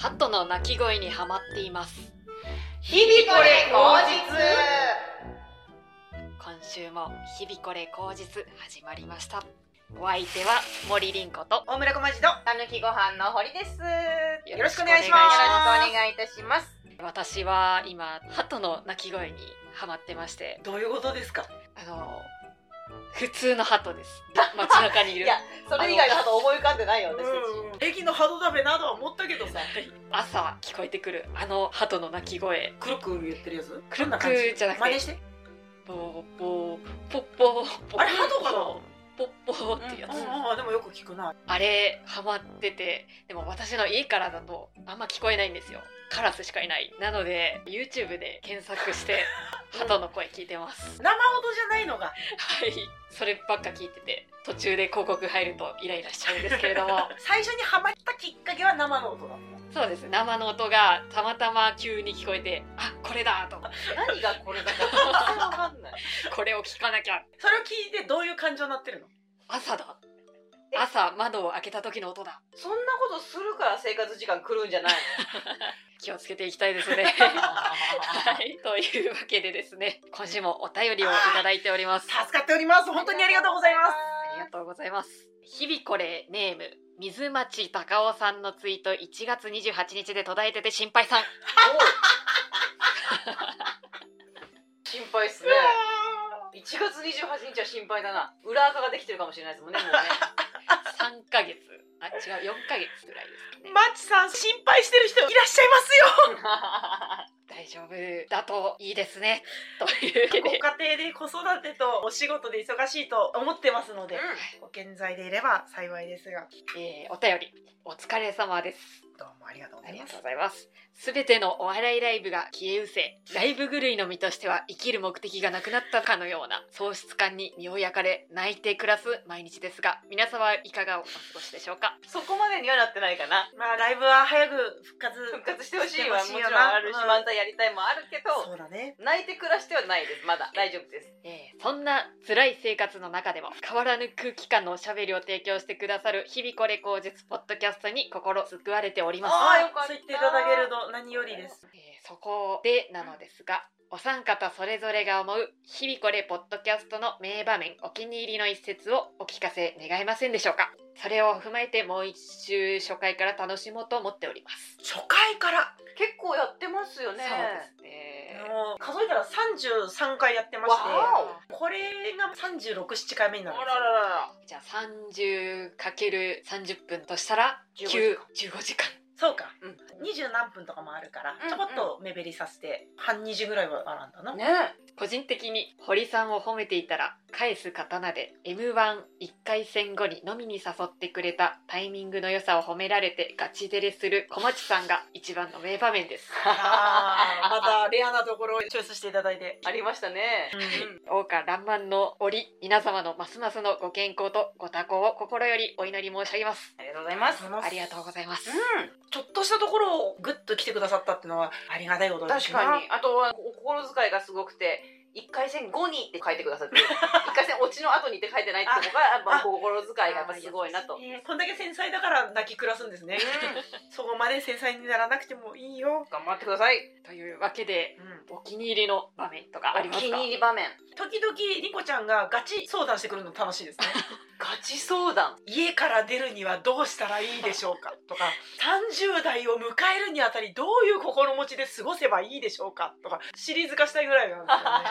ハットの鳴き声にハマっています。日々これ口実。今週も日々これ口実始まりました。お相手は森凛子と大村小町のたぬきご飯の堀です。よよろしくお願いします。ろしくお願いいたします。私は今ハトの鳴き声にハマってまして。どういうことですか？あの普通のハトです。街中にいる。いや、それ以外のこと思い浮かんでないよ、私た駅の鳩だべなどは思ったけどさ。朝聞こえてくるあのハトの鳴き声。くるくる言ってるやつ？くるくるどんな感じ？ゃなくて。真似して。ポーポーポッポーポッあれハトかな？ポッポーってやつ、うんああでもよく聞くな。あれハマってて。でも私の家からだとあんま聞こえないんですよカラスしかいない。なので YouTube で検索して 鳩の声聞いてます、生音じゃないのが。はい。そればっか聞いてて途中で広告入るとイライラしちゃうんですけれども。最初にハマったきっかけは生の音だったそうです生の音がたまたま急に聞こえてあこれだと。何がこれだか 全然わかんない。これを聞かなきゃ。それを聞いてどういう感情になってるの？朝だ。え朝窓を開けた時の音だそんなことするから生活時間来るんじゃない 気をつけていきたいですね はいというわけでですね今週もお便りをいただいております助かっております本当にありがとうございますありがとうございます。日々これネーム水町隆夫さんのツイート1月28日で途絶えてて心配さん。心配っすね。1月28日は心配だな。裏垢ができてるかもしれないですもんね、もうね。3ヶ月。あ、違う、4ヶ月ぐらいですかね。マッチさん心配してる人いらっしゃいますよ 大丈夫だといいですね。というご家庭で子育てとお仕事で忙しいと思ってますので、ご健在でいれば幸いですがえーお便り、お疲れ様です。どうもありがとうございますありがとうございます。すべてのお笑いライブが消え失せ、ライブ狂いの身としては生きる目的がなくなったかのような喪失感に身を焼かれ、泣いて暮らす毎日ですが、皆様はいかがお過ごしでしょうか？そこまでにはなってないかな。まあライブは早く復活 復活してほしいはもちろんあるし、うん漫才やりたいもあるけど、そうだね泣いて暮らしてはないです。まだ大丈夫です。えーそんな辛い生活の中でも変わらぬ空気感のおしゃべりを提供してくださる日々これ口実ポッドキャストに心救われております。あーよかったそう言っていただけると何よりですえーそこでなのですが、お三方それぞれが思う日々これポッドキャストの名場面お気に入りの一節をお聞かせ願えませんでしょうか？それを踏まえてもう一周初回から楽しもうと思っております。初回から結構やってますよね。そうですね。もう数えたら33回やってましてわこれが367回目になるんですよあらららら。じゃあ 30×30 分としたら15 9時間15時間。そうか、うん。二十何分とかもあるから、うんちょこっと目減りさせて半2時ぐらいはあらんだな、ね。個人的に堀さんを褒めていたら返す刀で m 1 1回戦後に飲みに誘ってくれたタイミングの良さを褒められてガチデレする小町さんが一番の名場面です。またレアなところをチョイスしていただいて、ありましたね。うん。王家爛漫の折皆様のますますのご健康とご多幸を心よりお祈り申し上げます。ありがとうございます。ありがとうございますちょっとしたところをグッと来てくださったっていうのはありがたいことですね確かに。あとはお心遣いがすごくて。一回戦後にって書いてくださってる 一回戦落ちの後にって書いてないってとこがやっぱあ心遣いがやっぱすごいなと。えーこんだけ繊細だから泣き暮らすんですね、う そこまで繊細にならなくてもいいよん、頑張ってください。というわけでうんお気に入りの場面とかありおますか？気に入り場面。時々りこちゃんがガチ相談してくるの楽しいですね ガチ相談。家から出るにはどうしたらいいでしょうかとか30代を迎えるにあたりどういう心持ちで過ごせばいいでしょうかとかシリーズ化したいぐらいなんですよね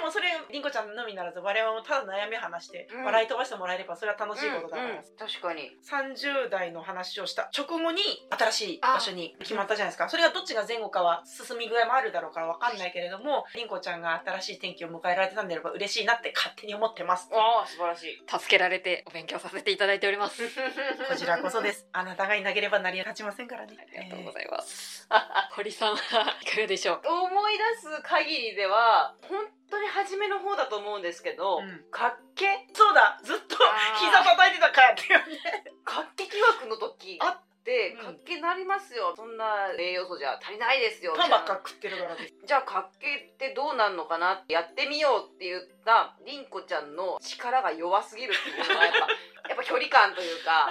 もそれりんこちゃんのみならず我々もただ悩み話してうん。笑い飛ばしてもらえればそれは楽しいことだから、うんうん。確かに。30代の話をした直後に新しい場所に決まったじゃないですか。それがどっちが前後かは進み具合もあるだろうから分かんないけれどもりん。こちゃんが新しい転機を迎えられてたんであれば嬉しいなって勝手に思ってます。ああ素晴らしい。助けられてお勉強させていただいております。こちらこそです。あなたがいなければ成り立ちませんからね。ありがとうございます、堀さんはいかがでしょう？思い出す限りでは本当に初めの方だと思うんですけど、うん。かっけそうだずっと膝叩いてたかっていうね。かっけ疑惑の時。あってうん。かっけなりますよ、そんな栄養素じゃ足りないですよ。パンばっか食ってるからです。じゃあかっけってどうなんのかなってやってみようって言ったりんこちゃんの力が弱すぎるっていうのはやっぱ やっぱ距離感というか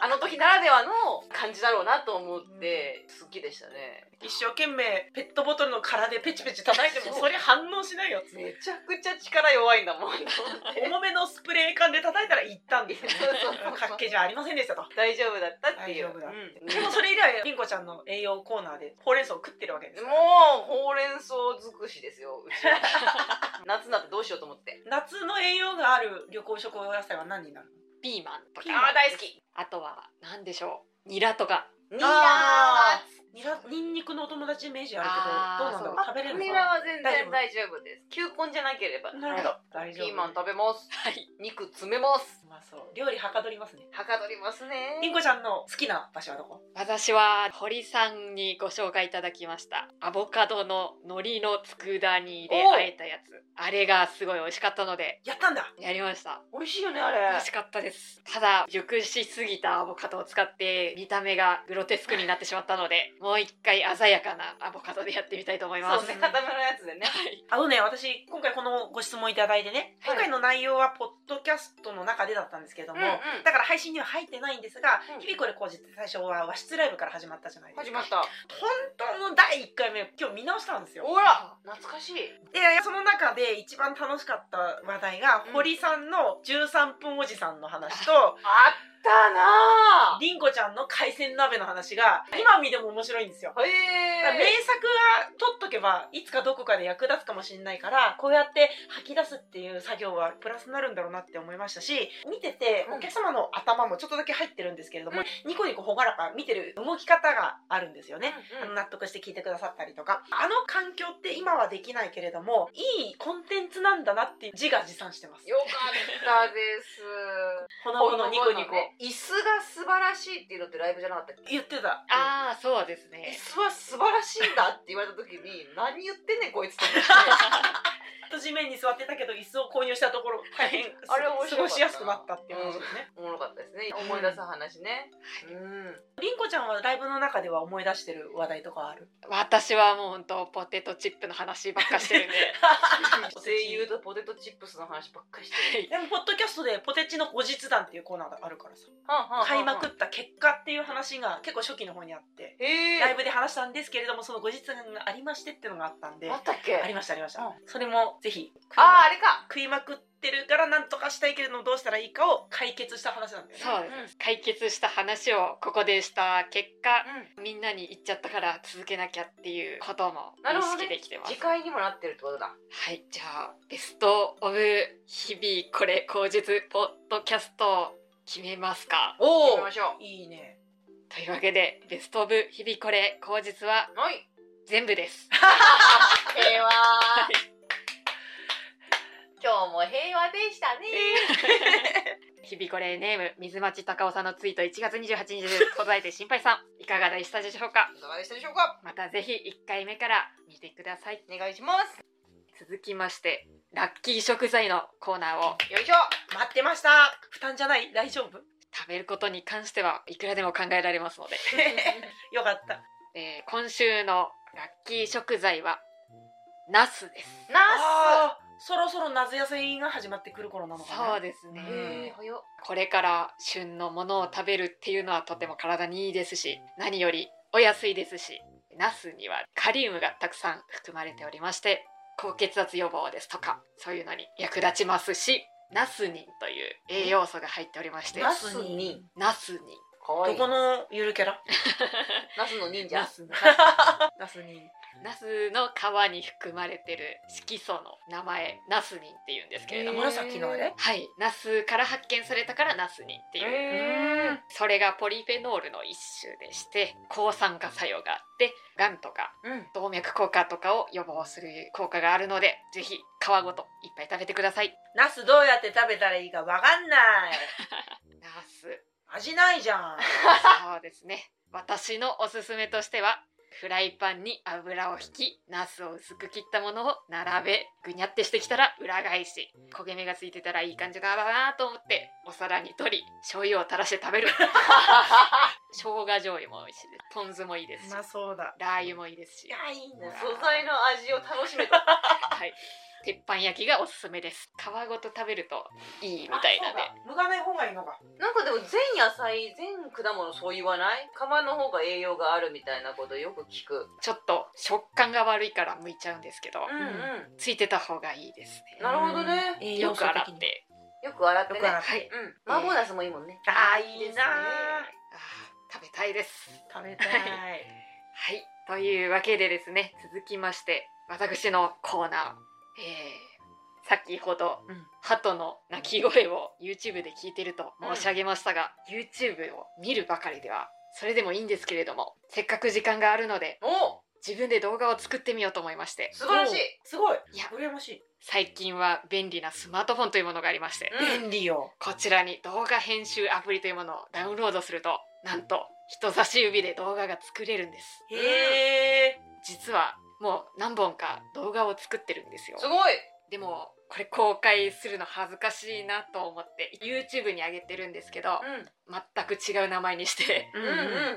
あの時ならではの感じだろうなと思って好きでしたね。一生懸命ペットボトルの殻でペチペチ叩いてもそれ反応しないよっつ。ってめちゃくちゃ力弱いんだもん重めのスプレー缶で叩いたら行ったんですよね。そうそうそうかっけじゃありませんでしたと。大丈夫だったっていう。大丈夫だうん。でもそれ以来りんこちゃんの栄養コーナーでほうれん草を食ってるわけですもうほうれん草尽くしですようちは。夏になってどうしようと思って。夏の栄養がある緑黄色野菜は何になるの？ピーマンとピーマンかあー大好き。あとは何でしょう。ニラとか。ニあラニラニンニクのお友達イメージあるけどどうなんだろう？あ食べれるニのかラは全然大丈夫？です。球根じゃなければ。ななるほど。大丈夫ピーマン食べます。はい。肉詰めます。うまそう。料理はかどりますね。はかどりますね。りんこちゃんの好きな場所はどこ？私は堀さんにご紹介いただきました。アボカドの海苔の佃煮でおう和えたやつ。あれがすごい美味しかったので。やったんだ。やりました。美味しいよねあ美れ味しかったです。ただ熟しすぎたアボカドを使って見た目がグロテスクになってしまったのでもう一回鮮やかなアボカドでやってみたいと思います。そうね固めのやつでね。はいあのね私今回このご質問いただいてねはい。今回の内容はポッドキャストの中でだったんですけども、うんうん。だから配信には入ってないんですがうん「日々これ工事」って最初は和室ライブから始まったじゃないですか。始まった。本当の第1回目今日見直したんですよ。ほら懐かしい。でその中で一番楽しかった話題が、うん。堀さんの13分おじさんの話とあったなりんこちゃんの海鮮鍋の話が今見ても面白いんですよ。ぁへ名え作は取っとけばいつかどこかで役立つかもしれないからこうやって吐き出すっていう作業はプラスになるんだろうなって思いましたし見ててうん。お客様の頭もちょっとだけ入ってるんですけれども、うん。ニコニコ朗らか見てる動き方があるんですよね。あうん。の納得して聞いてくださったりとか。あの環境って今はできないけれどもいいコンテンツなんだなっていう自画自賛してます。よかったです。ほのぼのニコニコ。ね椅子が素晴らしいっていうのってライブじゃなかったっけ？言ってた。ああそうです椅ね子は素晴らしいんだって言われた時に何言ってんねんこいつって と地面に座ってたけど椅子を購入したところ大変あれ過ごしやすくなったっていう話。ですね、おもろかったですね。思い出す話ね。うん。りんこちゃんはライブの中では思い出してる話題とかある？私はもう本当ポテトチップの話ばっかしてるんで。声優とポテトチップスの話ばっかりしてる。でもポッドキャストでポテチの後日談っていうコーナーがあるからさ。買いまくった結果っていう話が結構初期の方にあってライブで話したんですけれどもその後日談がありましてっていうのがあったんであったっけ？ありましたありました、うそれもぜひ。あーあれか。食いまくってるからなんとかしたいけれどもどうしたらいいかを解決した話なんだよね。そうです、解決した話をここでした結果うん。みんなに言っちゃったから続けなきゃっていうことも意識できてます、次回にもなってるってことだ。はい。じゃあベストオブ日々これ口述ポッドキャストを決めますか。おお行きましょいいね。というわけでベストオブ日々これ口述はうはい。全部です。平和はい今日も平和でしたね。日々これネーム水町隆夫さんのツイート1月28日です答えて心配さん。いかがでしたでしょうか？いかがでしたでしょうか？またぜひ1回目から見てください。お願いします。続きましてラッキー食材のコーナーを。よいしょ。待ってました。負担じゃない？大丈夫？食べることに関してはいくらでも考えられますので、よかった。えー今週のラッキー食材はナスです。ナあーそろそろ夏野菜が始まってくる頃なのかな。そうですね。スへえ早っ。これから旬のものを食べるっていうのはとても体にいいですし何よりお安いですしナスにはカリウムがたくさん含まれておりまして高血圧予防ですとかそういうのに役立ちますしナスニンという栄養素が入っておりましてナスにナスニン。どこのゆるキャラ？ナスの忍者ナスのナスにナスの皮に含まれてる色素の名前ナスニンっていうんですけれども、紫のあれ？はい。ナスから発見されたからナスニンっていう。それがポリフェノールの一種でして抗酸化作用があってがんとかうん。動脈硬化とかを予防する効果があるのでぜひ皮ごといっぱい食べてください。ナスどうやって食べたらいいかわかんない。ナス。味ないじゃん。そうですね。私のおすすめとしてはフライパンに油を引きナスを薄く切ったものを並べぐにゃってしてきたら裏返し。焦げ目がついてたらいい感じだなと思ってお皿に取り醤油を垂らして食べる。生姜醤油も美味しいです。ポン酢もいいですし。うまそうだ。ラー油もいいですし。いやいいな。素材の味を楽しめた。はい。鉄板焼きがおすすめです。皮ごと食べるといいみたいなで。剥がない方がいいのかも全野菜全果物そう言わない？皮の方が栄養があるみたいなことよく聞く。ちょっと食感が悪いから剥いちゃうんですけど、うんうん。ついてた方がいいですね。なるほどね。栄よく洗ってよく洗ってね。よく洗って。はい。うん。麻婆ナスもいいもんね。あーいいなー。あー食べたいです。食べたい。はい。というわけでですね続きまして私のコーナー、えー先ほど、うん。鳩の鳴き声を YouTube で聞いてると申し上げましたが、YouTube を見るばかりではそれでもいいんですけれどもせっかく時間があるのでお！自分で動画を作ってみようと思いまして。素晴らしい。すごい。いや。羨ましい。最近は便利なスマートフォンというものがありまして、うん便利よ。こちらに動画編集アプリというものをダウンロードするとなんと人差し指で動画が作れるんです。へえ実はもう何本か動画を作ってるんですよ。すごいでもこれ公開するの恥ずかしいなと思って YouTube に上げてるんですけどうん。全く違う名前にして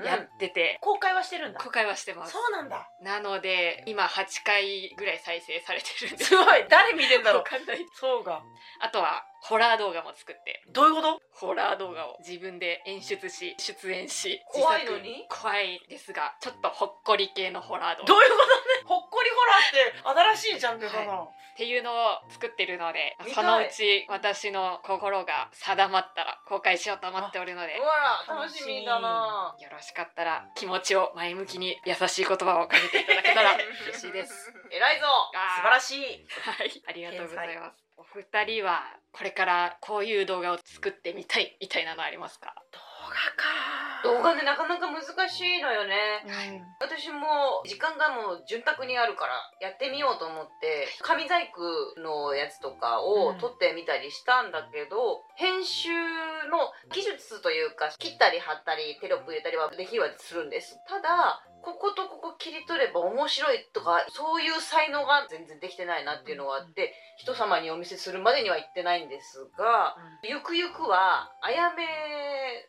やってて。公開はしてるんだ。公開はしてます。そうなんだ。なので今8回ぐらい再生されてるんです。すごい。誰見てんだろう。わかんない。そうがあとはホラー動画も作って。どういうこと？ホラー動画を。自分で演出し出演し。怖いのに？怖いですがちょっとほっこり系のホラー動画。どういうこと？ねほっこりホラーって新しいジャンルだな、っていうのを作ってるのでそのうち私の心が定まったら公開しようと思っておるのでうわら楽しみだなよろしかったら気持ちを前向きに優しい言葉をかけていただけたら 嬉しいです。偉いぞ素晴らしい。しいはい、ありがとうございます。お二人はこれからこういう動画を作ってみたいみたいなのありますか？動画か動画でなかなか難しいのよね。うん。私も時間がもう潤沢にあるからやってみようと思って紙細工のやつとかを撮ってみたりしたんだけど、編集の技術というか切ったり貼ったりテロップ入れたりはできはするんです。ただこことここ切り取れば面白いとかそういう才能が全然できてないなっていうのがあって人様にお見せするまでには行ってないんですがゆくゆくはあやめ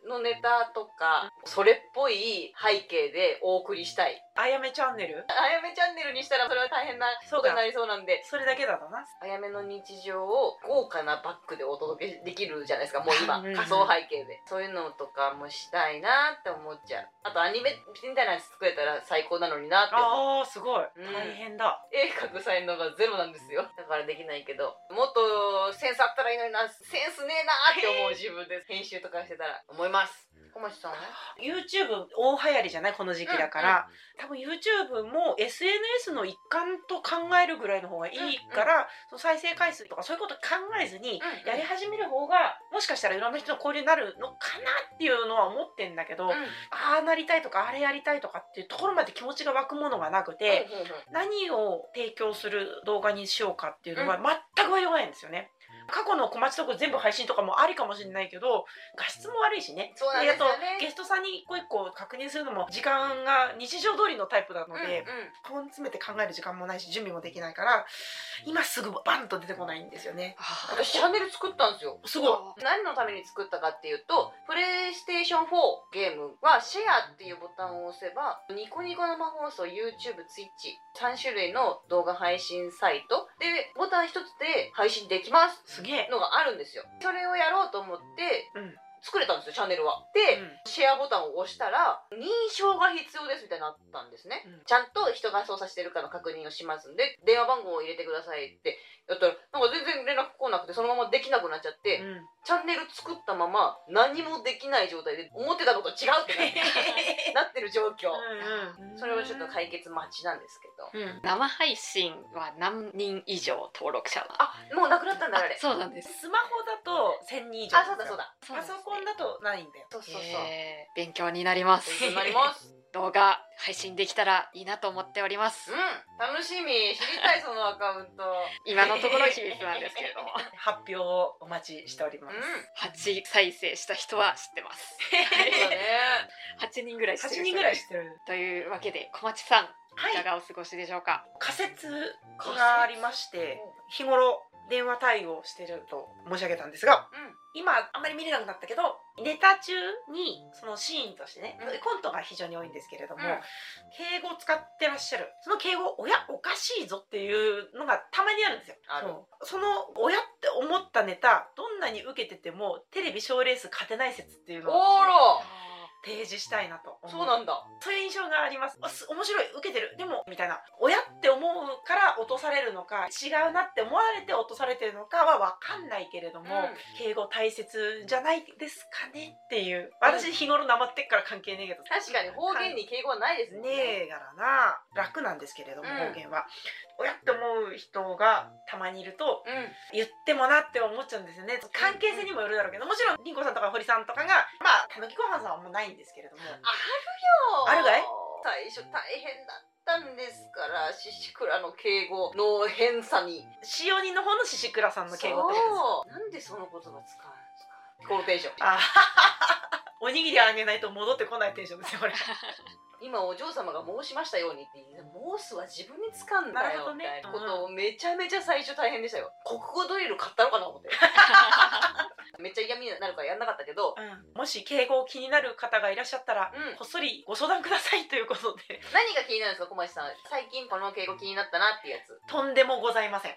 のネタとかそれっぽい背景でお送りしたい。あやめチャンネル？あやめチャンネルにしたらそれは大変なそうか。ことになりそうなんで。それだけだとな。あやめの日常を豪華なバッグでお届けできるじゃないですかもう今うんうん仮想背景で。そういうのとかもしたいなって思っちゃう。あとアニメみたいなやつ作れたら最高なのになってあーすごい、うん大変だ。絵描く才能がゼロなんですよ。だからできないけどもっとセンスあったらいいのにな。センスねえなって思う自分で編集とかしてたら思います。小町さんは？YouTube 大流行りじゃない？この時期だから、多分 YouTube も SNS の一環と考えるぐらいの方がいいから、その再生回数とかそういうこと考えずにうんやり始める方がもしかしたらいろんな人の交流になるのかなっていうのは思ってんだけど、うん。ああなりたいとかあれやりたいとかっていうところまで気持ちが湧くものがなくて、うんうん。うん何を提供する動画にしようかっていうのは全く迷わないんですよね。過去の小町トーク全部配信とかもありかもしれないけど画質も悪いしね。そうなんですよね。あとゲストさんに一個一個確認するのも時間が日常通りのタイプなのうんうん。詰めて考える時間もないし準備もできないから今すぐバンと出てこないんですよね。あ私チャンネル作ったんですよ。すごい。何のために作ったかっていうとプレイステーション4ゲームはシェアっていうボタンを押せばニコニコ生放送 YouTubeTwitch3 種類の動画配信サイトでボタン一つで配信できますすげえ。のがあるんですよそれをやろうと思ってうん作れたんですよチャンネルは。で、うん。シェアボタンを押したら認証が必要ですみたいになったんですね、うん。ちゃんと人が操作してるかの確認をしますんで電話番号を入れてくださいってやったらなんか全然連絡来なくてそのままできなくなっちゃって、うん。チャンネル作ったまま何もできない状態で思ってたのと違うってな なってる状況、うんうん。それはちょっと解決待ちなんですけど。うん。生配信は何人以上登録者が？あもうなくなったんだあれ。そうなんです。スマホだと1000人以上あそうだそうだ。パソコンだとないんだよ。そうそうそう、えー。勉強になります。勉強になります。動画配信できたらいいなと思っております。うん。楽しみ。知りたいそのアカウント。今のところ秘密なんですけれど。も発表をお待ちしております。うん。8再生した人は知ってます。そうだね。8人ぐらい知って8る人ぐらい知ってる。というわけで小町さん、はい。いかがお過ごしでしょうか？仮説がありまして日頃電話対応してると申し上げたんですが今あんまり見れなくなったけどネタ中にそのシーンとしてね、うん。コントが非常に多いんですけれども、うん。敬語を使ってらっしゃる。その敬語「おやおかしいぞ」っていうのがたまにあるんですよ。そう。その「おや」って思ったネタどんなに受けててもテレビ賞ーレース勝てない説っていうのを提示したいなと思そうなんだ。そういう印象があります。面白い受けてる。でもみたいな。親って思うから落とされるのか違うなって思われて落とされてるのかは分かんないけれども、うん。敬語大切じゃないですかねっていう。私日頃なまってっから関係ねえけど。確かに方言に敬語はないですね。ねえからな。楽なんですけれども、うん。方言は親って思う人がたまにいるとうん。言ってもなって思っちゃうんですよね。関係性にもよるだろうけどもちろんりんこさんとか堀さんとかがまあたぬきごはんさんはもうないんですけれども。あるがい？最初大変だったんですから獅子倉の敬語の変さに。塩人の方の獅子倉さんの敬語ってことなんでその言葉使うんですか？このテンション。あおにぎりあげないと戻ってこないテンションですよこれ 今お嬢様が申しましたようにって言う申すは自分に使うんだよみたいなことをめちゃめちゃ最初大変でしたよ。国語ドリル買ったのかな思って。めっちゃ嫌味になるからやんなかったけどもし敬語気になる方がいらっしゃったら、うん。こっそりご相談くださいということで。何が気になるんですか小町さん。最近この敬語気になったなっていうやつ。とんでもございません。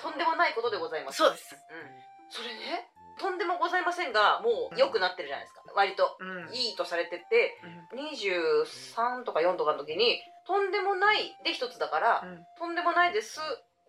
とんでもないことでございます。そうです。うん。それねとんでもございませんがもう良くなってるじゃないですか割とうん。いいとされてて23とか4とかの時にとんでもないで一つだから、うん。とんでもないです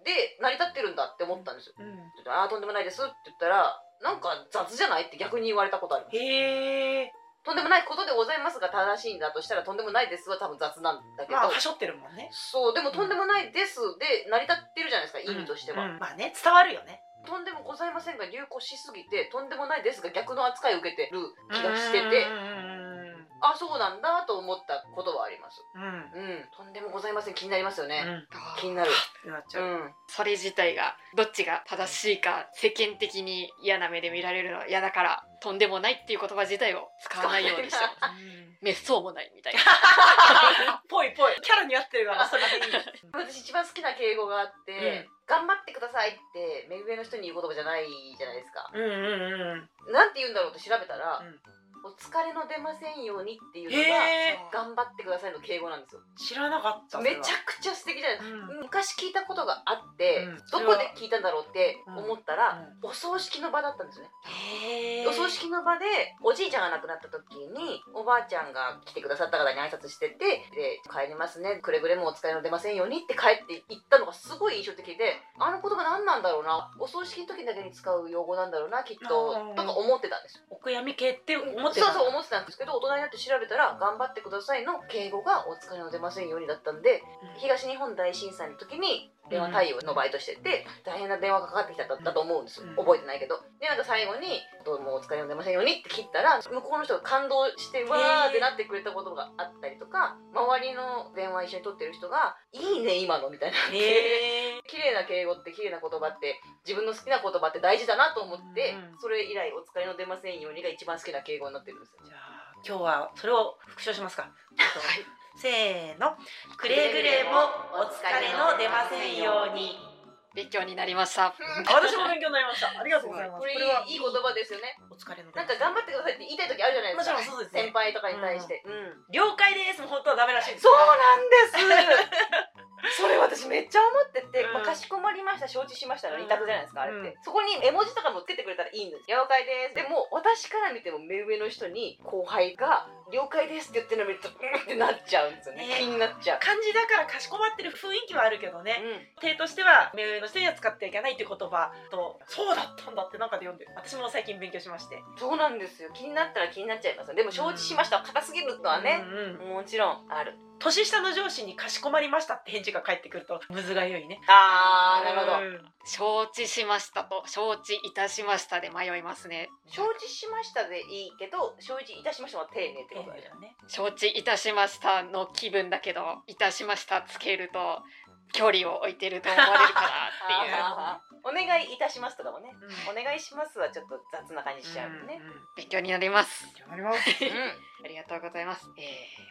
で成り立ってるんだって思ったんですよ、うん。ああとんでもないですって言ったらなんか雑じゃないって逆に言われたことあります。へえとんでもないことでございますが正しいんだとしたらとんでもないですは多分雑なんだけど、まあはしょってるもんね。そうでもとんでもないですで成り立ってるじゃないですか意味としては、うん。まあね伝わるよねとんでもございませんが流行しすぎてとんでもないですが逆の扱いを受けてる気がしてて。うんうんあそうなんだと思ったことはあります。うん。うんうんとんでもございません。気になりますよね、うん。気になる。なっちゃう、うん。それ自体がどっちが正しいか世間的に嫌な目で見られるのは嫌だからとんでもないっていう言葉自体を使わないようにしてます。う んめっそうもないみたいな。ぽいぽい。キャラに合ってるからそれでいい。私一番好きな敬語があって、頑張ってくださいって目上の人に言う言葉じゃないじゃないですか。うんうんうん。なんて言うんだろうって調べたら、うんお疲れの出ませんようにっていうのが頑張ってくださいの敬語なんですよ知らなかっためちゃくちゃ素敵じゃないですかうん。昔聞いたことがあって、うん。どこで聞いたんだろうって思ったら、うお葬式の場だったんですよね、お葬式の場でおじいちゃんが亡くなった時におばあちゃんが来てくださった方に挨拶しててで帰りますね。くれぐれもお疲れの出ませんようにって帰って行ったのがすごい印象的であの言葉何なんだろうな。お葬式の時だけに使う用語なんだろうなきっと。とか思ってたんですよ。お悔やみ系って思ってた。そうそう思ってたんですけど大人になって調べたら「頑張ってください」の敬語が「お疲れの出ませんように」だったんで東日本大震災の時に電話対応のバイトしてて、大変な電話がかかってきたん。だったと思うんですよ、うん。覚えてないけど。でなんか最後に「どうもお疲れの出ませんように」って切ったら向こうの人が感動してわーってなってくれたことがあったりとか周りの電話一緒に取ってる人が「いいね今の」みたいな 綺麗な敬語って綺麗な言葉って自分の好きな言葉って大事だなと思って、うん。それ以来「お疲れの出ませんように」が一番好きな敬語になってるんですよ。じゃあ今日はそれを復唱しますか せーの。くれぐれもお疲れの出ませんように。勉強になりました。あ私も勉強になりました。ありがとうございます。これいはいい言葉ですよね。お疲れのなんか頑張ってくださいって言いたい時あるじゃないですか。もちろんそうですね。先輩とかに対して、うん。了解です。も本当はダメらしいです。そうなんです。それ私めっちゃ思ってて、うん。まあ、かしこまりました。承知しましたの二択じゃないですか、あれって、うん。そこに絵文字とかもつけてくれたらいいんです了解です。でも私から見ても目上の人に後輩が了解ですって言ってるの見るとうんってなっちゃうんですよね。ね。気になっちゃう、漢字だからかしこまってる雰囲気はあるけどね。うん。手としては目上の人には使ってはいけないっていう言葉とそうだったんだってなんかで読んで私も最近勉強しまして。そうなんですよ。気になったら気になっちゃいますよ。でも承知しました。は硬すぎるのはね、うんうんもちろんある。年下の上司にかしこまりましたって返事が返ってくるとむずがゆいね。あーなるほど。うん。承知しましたと承知いたしましたで迷いますね。承知しましたでいいけど承知いたしましたは丁寧って承知いたしましたの気分だけどいたしましたつけると距離を置いてると思われるからっていう。お願いいたしますとかもね、うん。お願いしますはちょっと雑な感じしちゃうもんね、んん勉強になります。あります。うん。ありがとうございます、え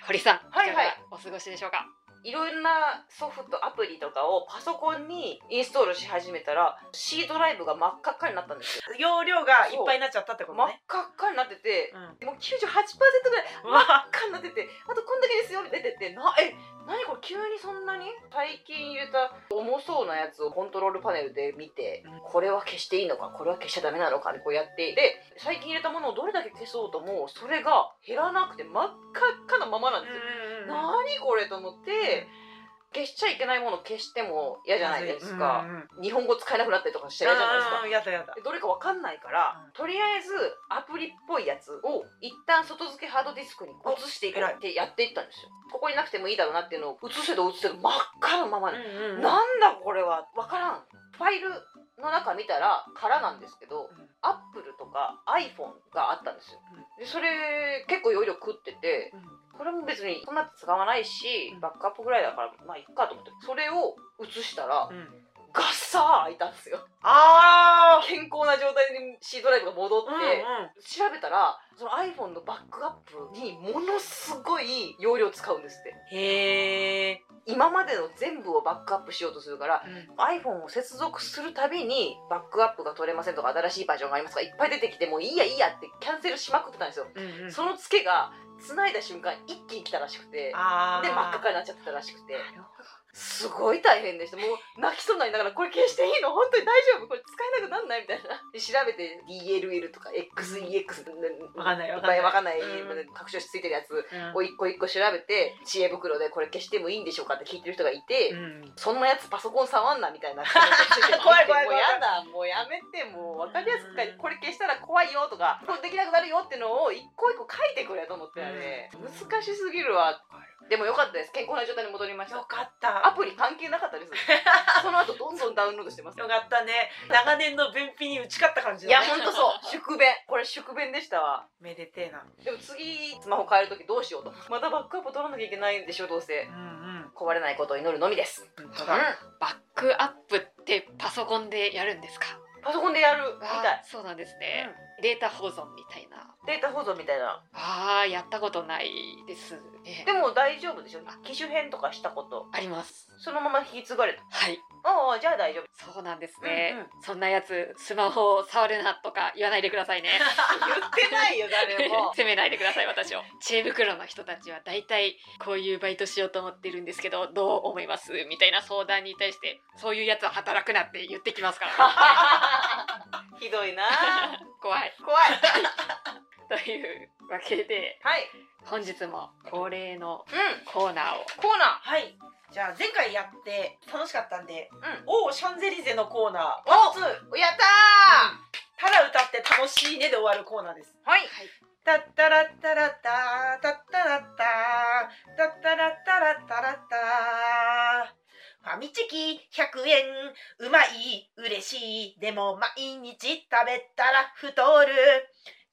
ー、堀さん、はいはいかがお過ごしでしょうか？いろんなソフトアプリとかをパソコンにインストールし始めたら C ドライブが真っ赤っかになったんですよ。容量がいっぱいになっちゃったってこと真っね赤っかになっててうん。もう98%ぐらい真っ赤になっててあとこんだけですよ出ててなえ何これ急にそんなに？最近入れた重そうなやつをコントロールパネルで見てうん。これは消していいのかこれは消しちゃダメなのかってこうやって。で最近入れたものをどれだけ消そうともそれが減らなくて真っ赤っかなままなんですよ何これと思って消しちゃいけないもの消しても嫌じゃないですか、うんうん日本語使えなくなったりとかしちゃ嫌じゃないですか。やだやだ。でどれかわかんないから、うん。とりあえずアプリっぽいやつを一旦外付けハードディスクに移していくってやっていったんですよ。ここになくてもいいだろうなっていうのを移せど移せど真っ赤なままで、うんうん。なんだこれは。わからん。ファイルの中見たら空なんですけど、アップルとか iPhone があったんですよ、でそれ結構容量食っててこれも別にそんな使わないしうん。バックアップぐらいだからまあいっかと思ってそれを移したらガッサー開いたんですよ。あ健康な状態に C ドライブが戻って、ーうんうん。調べたらその iPhone のバックアップにものすごい容量使うんですって。へえ今までの全部をバックアップしようとするから iPhone を接続するたびにバックアップが取れませんとか新しいバージョンがありますとかいっぱい出てきてもういいやいいやってキャンセルしまくってたんですよ、うんうん。そのツケが繋いだ瞬間一気に来たらしくてで真っ赤になっちゃってたらしくてすごい大変でした。もう泣きそうになりながらこれ消していいの？本当に大丈夫？これ使えなくなんない？みたいな。で調べて DLL とか XEX わかんないわかんない。わかんない。うん。拡張子ついてるやつうん。を一個一個調べて知恵袋でこれ消してもいいんでしょうかって聞いてる人がいて、うん。そんなやつパソコン触んなみたいな。怖い怖いもうやだもうやめてもう分かりやすくこれ消したら怖いよとかこれできなくなるよってのを一個一個書いてくれと思ってね、難しすぎるわでもよかったです。健康な状態に戻りました。よかった。アプリ関係なかったです。その後どんどんダウンロードしてます。よかったね。長年の便秘に打ち勝った感じいやほんとそう。宿便。これ宿便でしたわ。めでてえな。でも次スマホ変える時どうしようと。またバックアップ取らなきゃいけないんでしょどうせ。うんうん。壊れないことを祈るのみです。本当だ。うん。バックアップってパソコンでやるんですか？パソコンでやるみたい。そうなんですね、データ保存みたいな。データ保存みたいな。あーやったことないですね。でも大丈夫でしょ？機種変とかしたこと。あります。そのまま引き継がれた。はい。ああじゃあ大丈夫。そうなんですね、うんそんなやつスマホを触るなとか言わないでくださいね。言ってないよ誰も。責めないでください私を知恵袋の人たちは大体こういうバイトしようと思ってるんですけどどう思います？みたいな相談に対してそういうやつは働くなって言ってきますから。ひどいな。怖い怖い。というわけではい。本日も恒例のうん。コーナーを。コーナはい。じゃあ前回やって楽しかったんでーうん「おシャンゼリゼ」のコーナー。おパート2やったただ歌って楽しいねで終わるコーナーです。ーはい。タッタラッタラッタータッタラッター。タッタラッタラッタラッターファミチキ100円うまい嬉しい。でも毎日食べたら太る。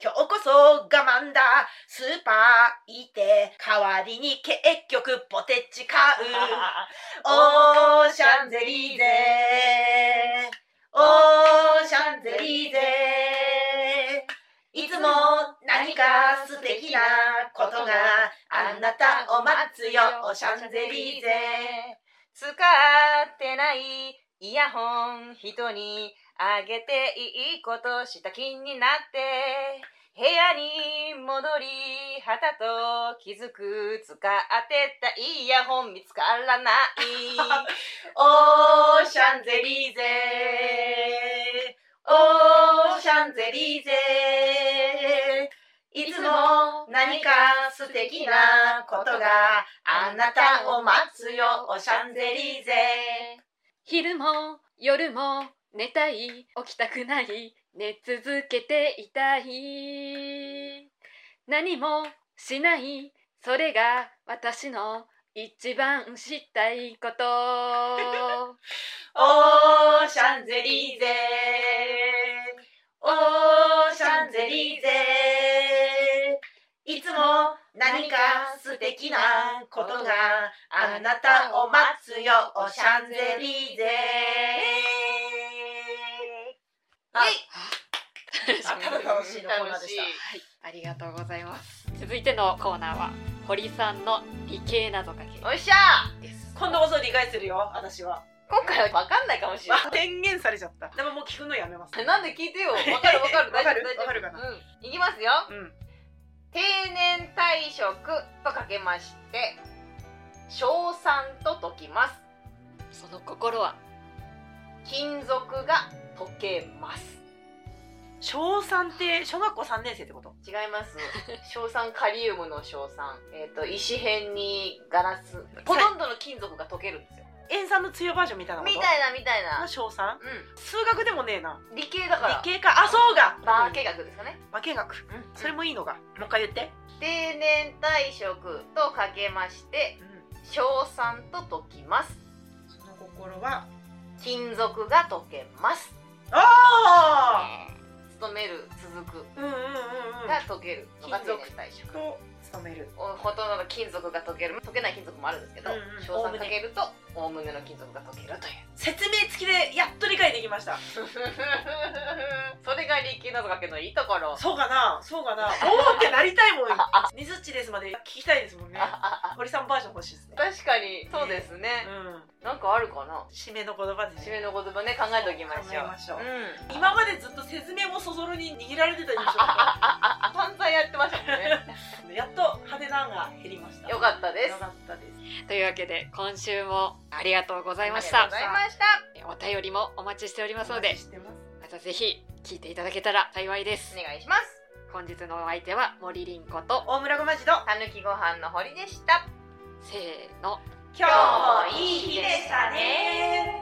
今日こそ我慢だ。スーパー行って代わりに結局ポテチ買う。オーシャンゼリーゼオーシャンゼリーゼいつも何か素敵なことがあなたを待つよ。オーシャンゼリーゼ使ってないイヤホン人にあげていいことした気になって部屋に戻りはたと気づく使ってたイヤホン見つからない。オーシャンゼリーゼオーシャンゼリーゼいつも何か素敵なことがあなたを待つよオーシャンゼリーゼ昼も夜も寝たい起きたくない寝続けていたい。何もしないそれが私の一番したいこと。オーシャンゼリーゼ何か素敵なことがあなたを待つよシャンゼリーゼはい。あただ楽しい。のコーナーでしたはい、ありがとうござい。ます続い。てのコーナーは堀さんの理系謎かけおっしゃです今度こそ理解するよ私は今回は分かんない。かもしれない。宣言されちゃったでももう聞くのやめますなんで聞い。てよ分かる分かるわかる大丈夫大丈夫わかるかなうんい。きますようん定年退職とかけまして賞賛と解きます。その心は？金属が溶けます。小3って小学校3年生ってこと？違います。硝酸カリウムの硝酸えっ、と石片にガラスほとんどの金属が溶けるんですよ塩酸の強バージョンみたいなみたいなみたいな。の小 3? う数学でもねえな。ん理系だから。理系か。あそうが化学ですかね。化学。うん。それもいいのか。もう一回言って。定年退職とかけまして硝酸と解きます。その心は？金属が溶けます。あ勤める続く。あうんうんうんうん。が溶ける金属年退職。と勤める。おほとんどの金属が溶ける。溶けない金属もあるんですけどうんうん。硝酸かけるとおおむねの金属が溶けるという説明付きでやっと理解できました。それが理系謎かけのいいところ。そうかなそうかな。おおってなりたいもん。ねずっちですまで聞きたいですもんね。堀さんバージョン欲しいですね。確かにそうですうね、ん。なんかあるかな。締めの言葉で締めの言葉ね考えておきましょう。ましょう。うん。今までずっと説明もそぞろに握られてた印象散々 やってましたもんね。たやっと派手な案が減りました。よかったです。よかったです。というわけで今週もありがとうございました。お便りもお待ちしておりますのでまたぜひ聞いていただけたら幸いです。お願いします。本日のお相手は森凛子と大村ごまじどたぬきご飯の堀でした。せーの。今日もいい日でしたね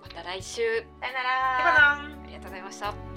また来週さよならありがとうございました